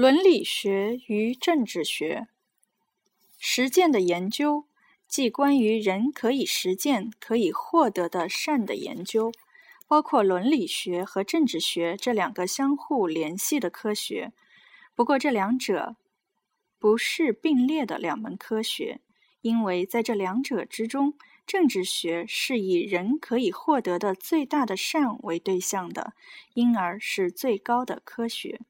伦理学与政治学实践的研究，即关于人可以实践、可以获得的善的研究，包括伦理学和政治学这两个相互联系的科学。不过，这两者不是并列的两门科学，因为在这两者之中，政治学是以人可以获得的最大的善为对象的，因而是最高的科学。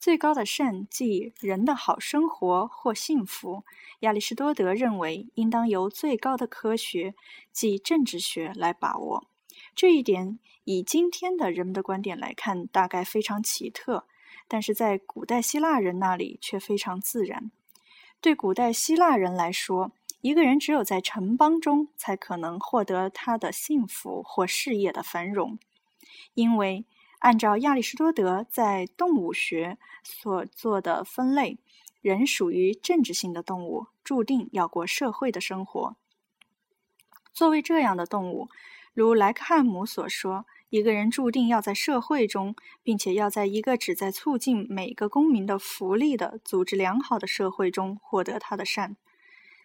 最高的善即人的好生活或幸福。亚里士多德认为，应当由最高的科学，即政治学来把握。这一点以今天的人们的观点来看，大概非常奇特，但是在古代希腊人那里却非常自然。对古代希腊人来说，一个人只有在城邦中，才可能获得他的幸福或事业的繁荣，因为。按照亚里士多德在动物学所做的分类，人属于政治性的动物，注定要过社会的生活。作为这样的动物，如莱克汉姆所说，一个人注定要在社会中，并且要在一个旨在促进每个公民的福利的组织良好的社会中获得他的善。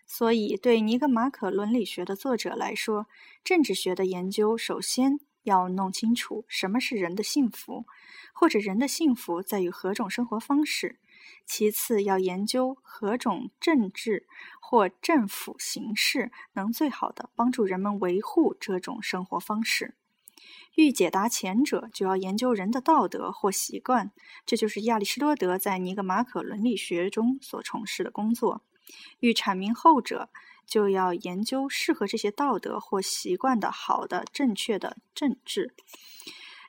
所以，对尼格马可伦理学的作者来说，政治学的研究首先。要弄清楚什么是人的幸福，或者人的幸福在于何种生活方式。其次，要研究何种政治或政府形式能最好的帮助人们维护这种生活方式。欲解答前者，就要研究人的道德或习惯，这就是亚里士多德在尼格马可伦理学中所从事的工作。欲阐明后者。就要研究适合这些道德或习惯的好的、正确的政治，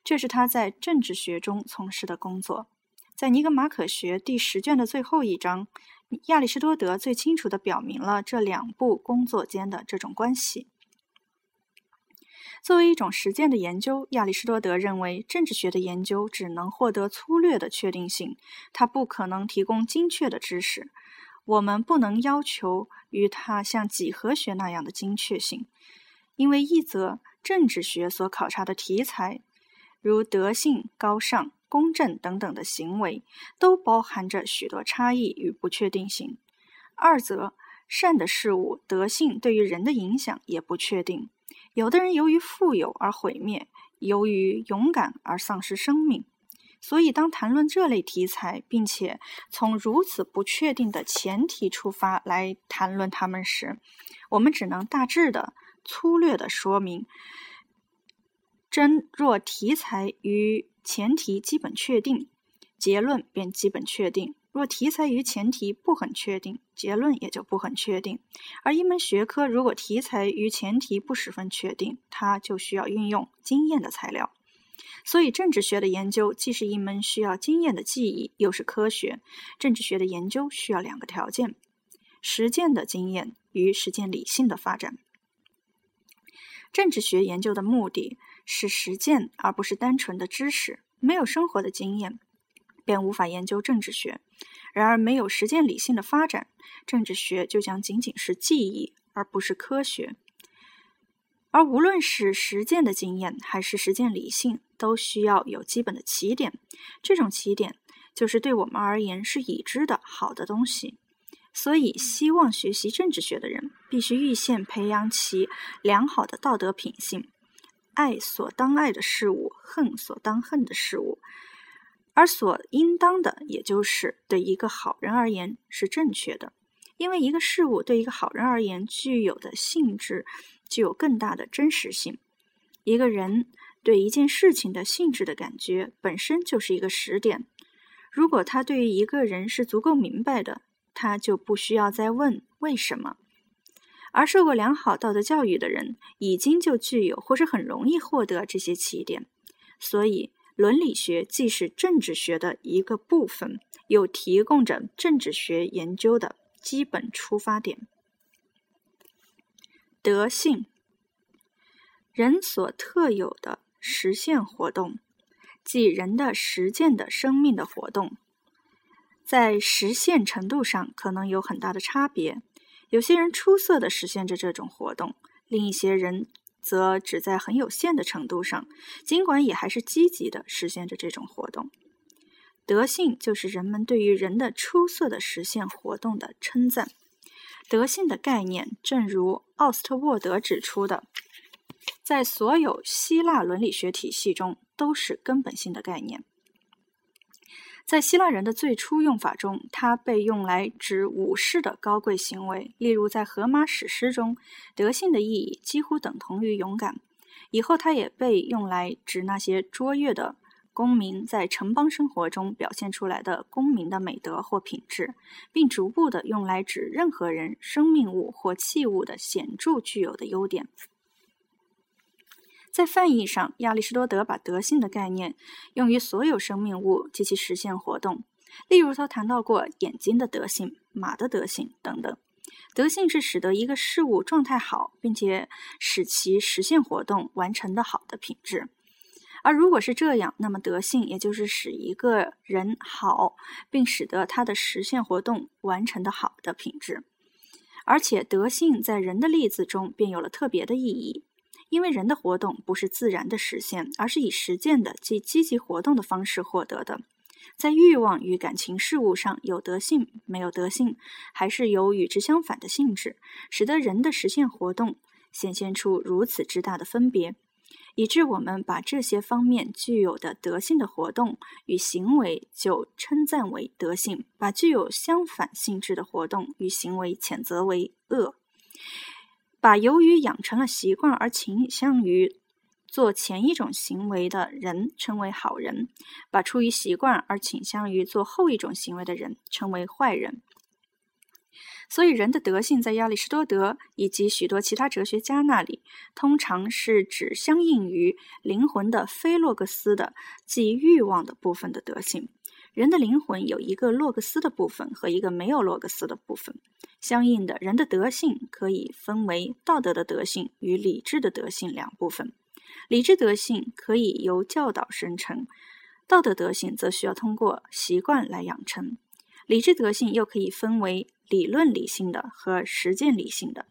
这是他在政治学中从事的工作。在《尼格马可学》第十卷的最后一章，亚里士多德最清楚地表明了这两部工作间的这种关系。作为一种实践的研究，亚里士多德认为，政治学的研究只能获得粗略的确定性，它不可能提供精确的知识。我们不能要求与它像几何学那样的精确性，因为一则政治学所考察的题材，如德性、高尚、公正等等的行为，都包含着许多差异与不确定性；二则善的事物、德性对于人的影响也不确定。有的人由于富有而毁灭，由于勇敢而丧失生命。所以，当谈论这类题材，并且从如此不确定的前提出发来谈论它们时，我们只能大致的、粗略的说明：真若题材与前提基本确定，结论便基本确定；若题材与前提不很确定，结论也就不很确定。而一门学科如果题材与前提不十分确定，它就需要运用经验的材料。所以，政治学的研究既是一门需要经验的技艺，又是科学。政治学的研究需要两个条件：实践的经验与实践理性的发展。政治学研究的目的是实践，而不是单纯的知识。没有生活的经验，便无法研究政治学；然而，没有实践理性的发展，政治学就将仅仅是记忆，而不是科学。而无论是实践的经验还是实践理性，都需要有基本的起点。这种起点就是对我们而言是已知的好的东西。所以，希望学习政治学的人必须预先培养起良好的道德品性：爱所当爱的事物，恨所当恨的事物。而所应当的，也就是对一个好人而言是正确的，因为一个事物对一个好人而言具有的性质。具有更大的真实性。一个人对一件事情的性质的感觉本身就是一个实点。如果他对于一个人是足够明白的，他就不需要再问为什么。而受过良好道德教育的人，已经就具有或是很容易获得这些起点。所以，伦理学既是政治学的一个部分，又提供着政治学研究的基本出发点。德性，人所特有的实现活动，即人的实践的生命的活动，在实现程度上可能有很大的差别。有些人出色的实现着这种活动，另一些人则只在很有限的程度上，尽管也还是积极的实现着这种活动。德性就是人们对于人的出色的实现活动的称赞。德性的概念，正如奥斯特沃德指出的，在所有希腊伦理学体系中都是根本性的概念。在希腊人的最初用法中，它被用来指武士的高贵行为，例如在荷马史诗中，德性的意义几乎等同于勇敢。以后，它也被用来指那些卓越的。公民在城邦生活中表现出来的公民的美德或品质，并逐步的用来指任何人、生命物或器物的显著具有的优点。在泛义上，亚里士多德把德性的概念用于所有生命物及其实现活动。例如，他谈到过眼睛的德性、马的德性等等。德性是使得一个事物状态好，并且使其实现活动完成的好的品质。而如果是这样，那么德性也就是使一个人好，并使得他的实现活动完成的好的品质。而且德性在人的例子中便有了特别的意义，因为人的活动不是自然的实现，而是以实践的即积极活动的方式获得的。在欲望与感情事物上有德性没有德性，还是有与之相反的性质，使得人的实现活动显现出如此之大的分别。以致我们把这些方面具有的德性的活动与行为就称赞为德性，把具有相反性质的活动与行为谴责为恶，把由于养成了习惯而倾向于做前一种行为的人称为好人，把出于习惯而倾向于做后一种行为的人称为坏人。所以，人的德性在亚里士多德以及许多其他哲学家那里，通常是指相应于灵魂的非洛格斯的，即欲望的部分的德性。人的灵魂有一个洛格斯的部分和一个没有洛格斯的部分。相应的，人的德性可以分为道德的德性与理智的德性两部分。理智德性可以由教导生成，道德德性则需要通过习惯来养成。理智德性又可以分为。理论理性的和实践理性的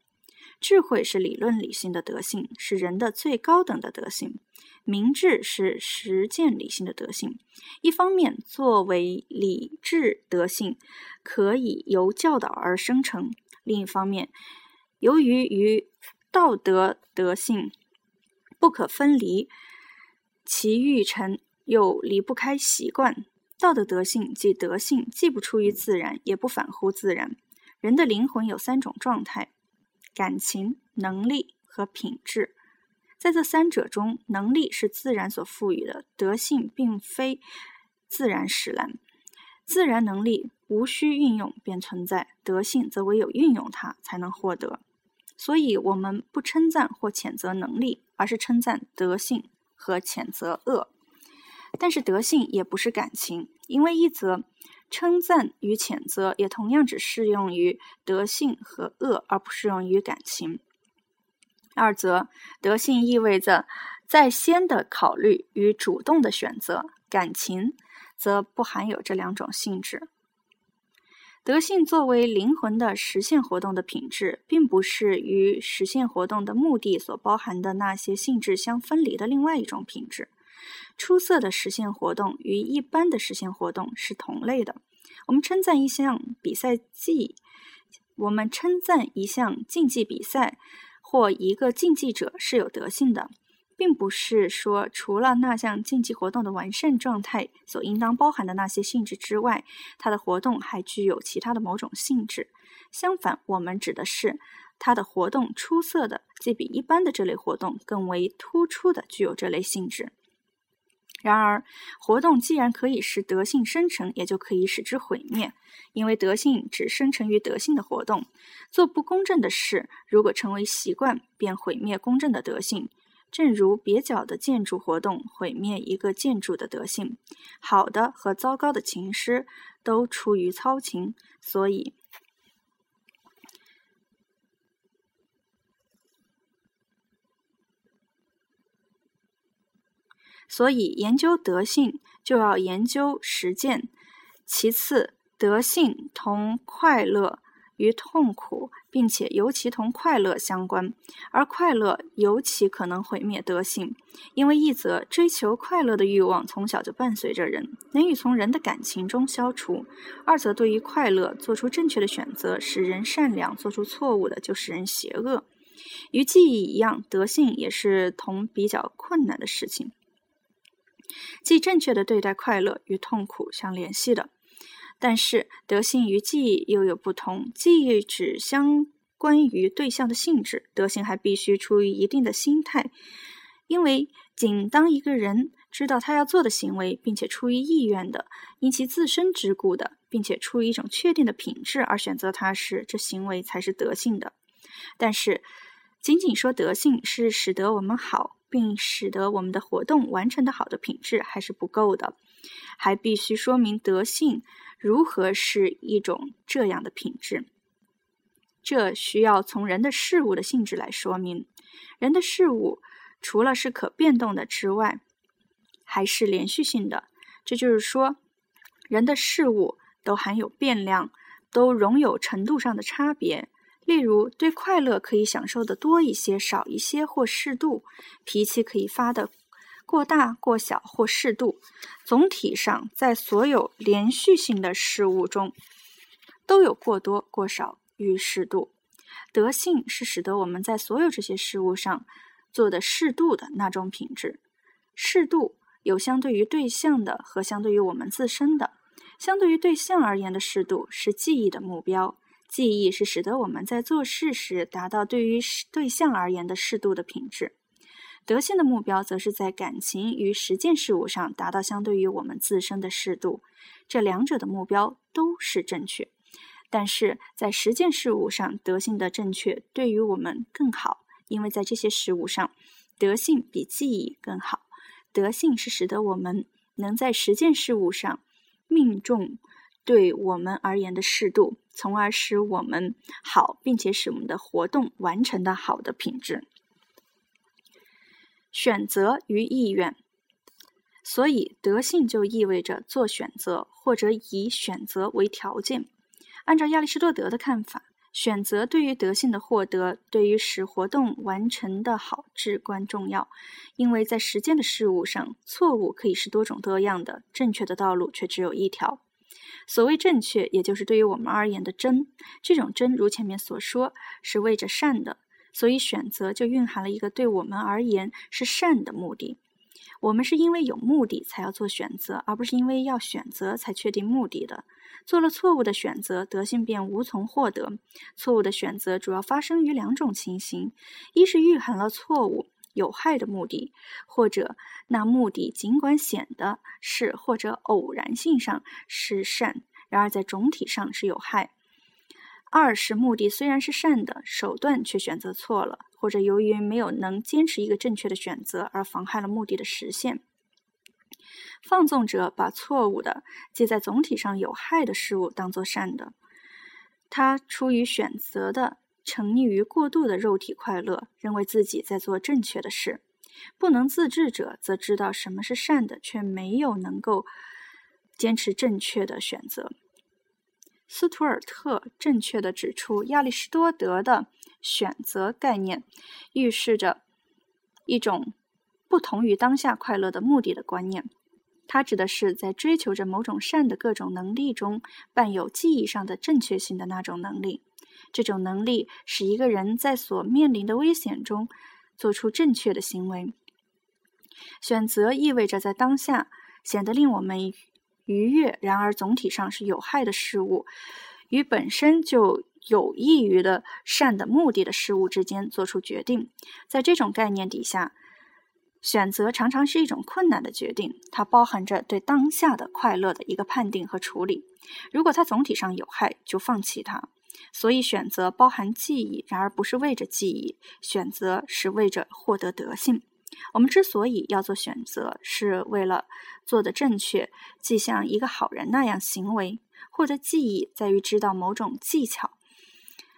智慧是理论理性的德性，是人的最高等的德性；明智是实践理性的德性。一方面，作为理智德性，可以由教导而生成；另一方面，由于与道德德性不可分离，其育成又离不开习惯。道德德性即德性，既不出于自然，也不反乎自然。人的灵魂有三种状态：感情、能力和品质。在这三者中，能力是自然所赋予的，德性并非自然使然。自然能力无需运用便存在，德性则唯有运用它才能获得。所以，我们不称赞或谴责能力，而是称赞德性和谴责恶。但是，德性也不是感情，因为一则。称赞与谴责也同样只适用于德性和恶，而不适用于感情。二则，德性意味着在先的考虑与主动的选择，感情则不含有这两种性质。德性作为灵魂的实现活动的品质，并不是与实现活动的目的所包含的那些性质相分离的另外一种品质。出色的实现活动与一般的实现活动是同类的。我们称赞一项比赛技，我们称赞一项竞技比赛或一个竞技者是有德性的，并不是说除了那项竞技活动的完善状态所应当包含的那些性质之外，它的活动还具有其他的某种性质。相反，我们指的是它的活动出色的，即比一般的这类活动更为突出的具有这类性质。然而，活动既然可以使德性生成，也就可以使之毁灭，因为德性只生成于德性的活动。做不公正的事，如果成为习惯，便毁灭公正的德性。正如蹩脚的建筑活动毁灭一个建筑的德性，好的和糟糕的情诗都出于操情，所以。所以，研究德性就要研究实践。其次，德性同快乐与痛苦，并且尤其同快乐相关，而快乐尤其可能毁灭德性，因为一则追求快乐的欲望从小就伴随着人，难以从人的感情中消除；二则对于快乐做出正确的选择，使人善良；做出错误的，就使人邪恶。与记忆一样，德性也是同比较困难的事情，即正确的对待快乐与痛苦相联系的。但是德性与记忆又有不同，记忆只相关于对象的性质，德性还必须出于一定的心态。因为仅当一个人知道他要做的行为，并且出于意愿的，因其自身之故的，并且出于一种确定的品质而选择它时，这行为才是德性的。但是，仅仅说德性是使得我们好，并使得我们的活动完成的好的品质，还是不够的，还必须说明德性。如何是一种这样的品质？这需要从人的事物的性质来说明。人的事物除了是可变动的之外，还是连续性的。这就是说，人的事物都含有变量，都容有程度上的差别。例如，对快乐可以享受的多一些、少一些或适度；脾气可以发的。过大、过小或适度，总体上，在所有连续性的事物中，都有过多、过少与适度。德性是使得我们在所有这些事物上做的适度的那种品质。适度有相对于对象的和相对于我们自身的。相对于对象而言的适度是记忆的目标。记忆是使得我们在做事时达到对于对象而言的适度的品质。德性的目标，则是在感情与实践事物上达到相对于我们自身的适度。这两者的目标都是正确，但是在实践事物上，德性的正确对于我们更好，因为在这些事物上，德性比记忆更好。德性是使得我们能在实践事物上命中对我们而言的适度，从而使我们好，并且使我们的活动完成的好的品质。选择与意愿，所以德性就意味着做选择，或者以选择为条件。按照亚里士多德的看法，选择对于德性的获得，对于使活动完成的好至关重要。因为在实践的事物上，错误可以是多种多样的，正确的道路却只有一条。所谓正确，也就是对于我们而言的真。这种真，如前面所说，是为着善的。所以，选择就蕴含了一个对我们而言是善的目的。我们是因为有目的才要做选择，而不是因为要选择才确定目的的。做了错误的选择，德性便无从获得。错误的选择主要发生于两种情形：一是蕴含了错误有害的目的，或者那目的尽管显得是或者偶然性上是善，然而在总体上是有害。二是目的虽然是善的，手段却选择错了，或者由于没有能坚持一个正确的选择而妨害了目的的实现。放纵者把错误的，即在总体上有害的事物当作善的，他出于选择的沉溺于过度的肉体快乐，认为自己在做正确的事；不能自制者则知道什么是善的，却没有能够坚持正确的选择。斯图尔特正确的指出，亚里士多德的选择概念预示着一种不同于当下快乐的目的的观念。它指的是在追求着某种善的各种能力中，伴有记忆上的正确性的那种能力。这种能力使一个人在所面临的危险中做出正确的行为。选择意味着在当下显得令我们。愉悦，然而总体上是有害的事物，与本身就有益于的善的目的的事物之间做出决定。在这种概念底下，选择常常是一种困难的决定，它包含着对当下的快乐的一个判定和处理。如果它总体上有害，就放弃它。所以，选择包含记忆，然而不是为着记忆，选择是为着获得德性。我们之所以要做选择，是为了做的正确，既像一个好人那样行为；获得记忆在于知道某种技巧；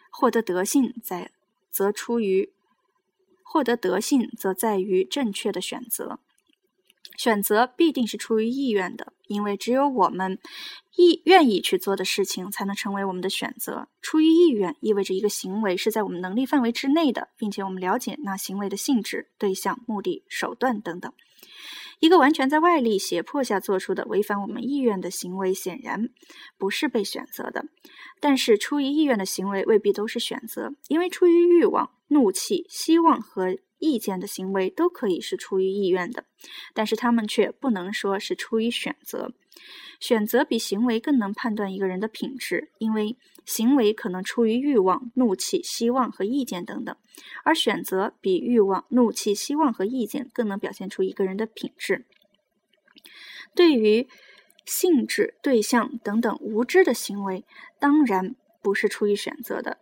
获得德性在则出于获得德性，则在于正确的选择。选择必定是出于意愿的，因为只有我们意愿意去做的事情，才能成为我们的选择。出于意愿意味着一个行为是在我们能力范围之内的，并且我们了解那行为的性质、对象、目的、手段等等。一个完全在外力胁迫下做出的违反我们意愿的行为，显然不是被选择的。但是，出于意愿的行为未必都是选择，因为出于欲望、怒气、希望和。意见的行为都可以是出于意愿的，但是他们却不能说是出于选择。选择比行为更能判断一个人的品质，因为行为可能出于欲望、怒气、希望和意见等等，而选择比欲望、怒气、希望和意见更能表现出一个人的品质。对于性质、对象等等无知的行为，当然不是出于选择的。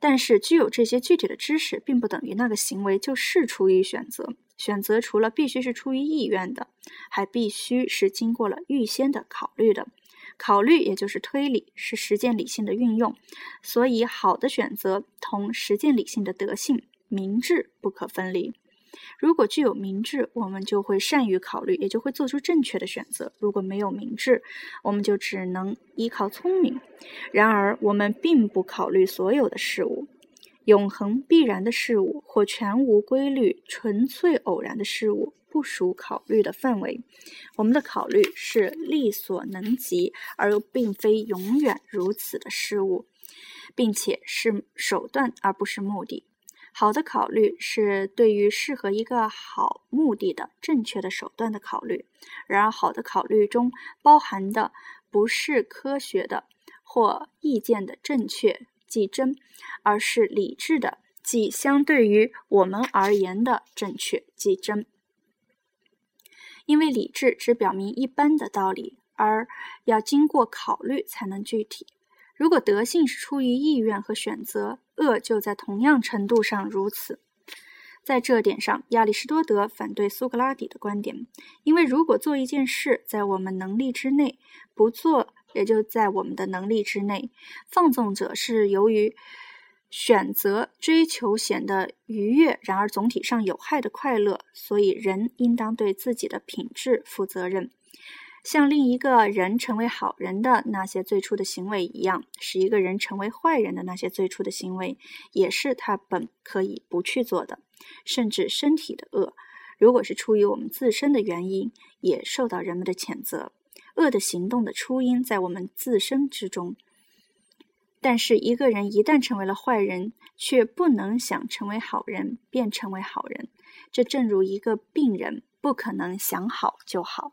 但是，具有这些具体的知识，并不等于那个行为就是出于选择。选择除了必须是出于意愿的，还必须是经过了预先的考虑的。考虑也就是推理，是实践理性的运用。所以，好的选择同实践理性的德性明智不可分离。如果具有明智，我们就会善于考虑，也就会做出正确的选择；如果没有明智，我们就只能依靠聪明。然而，我们并不考虑所有的事物，永恒必然的事物或全无规律、纯粹偶然的事物不属考虑的范围。我们的考虑是力所能及，而又并非永远如此的事物，并且是手段而不是目的。好的考虑是对于适合一个好目的的正确的手段的考虑。然而，好的考虑中包含的不是科学的或意见的正确即真，而是理智的即相对于我们而言的正确即真。因为理智只表明一般的道理，而要经过考虑才能具体。如果德性是出于意愿和选择，恶就在同样程度上如此。在这点上，亚里士多德反对苏格拉底的观点，因为如果做一件事在我们能力之内，不做也就在我们的能力之内。放纵者是由于选择追求显得愉悦，然而总体上有害的快乐，所以人应当对自己的品质负责任。像另一个人成为好人的那些最初的行为一样，使一个人成为坏人的那些最初的行为，也是他本可以不去做的。甚至身体的恶，如果是出于我们自身的原因，也受到人们的谴责。恶的行动的初因在我们自身之中。但是一个人一旦成为了坏人，却不能想成为好人便成为好人。这正如一个病人不可能想好就好。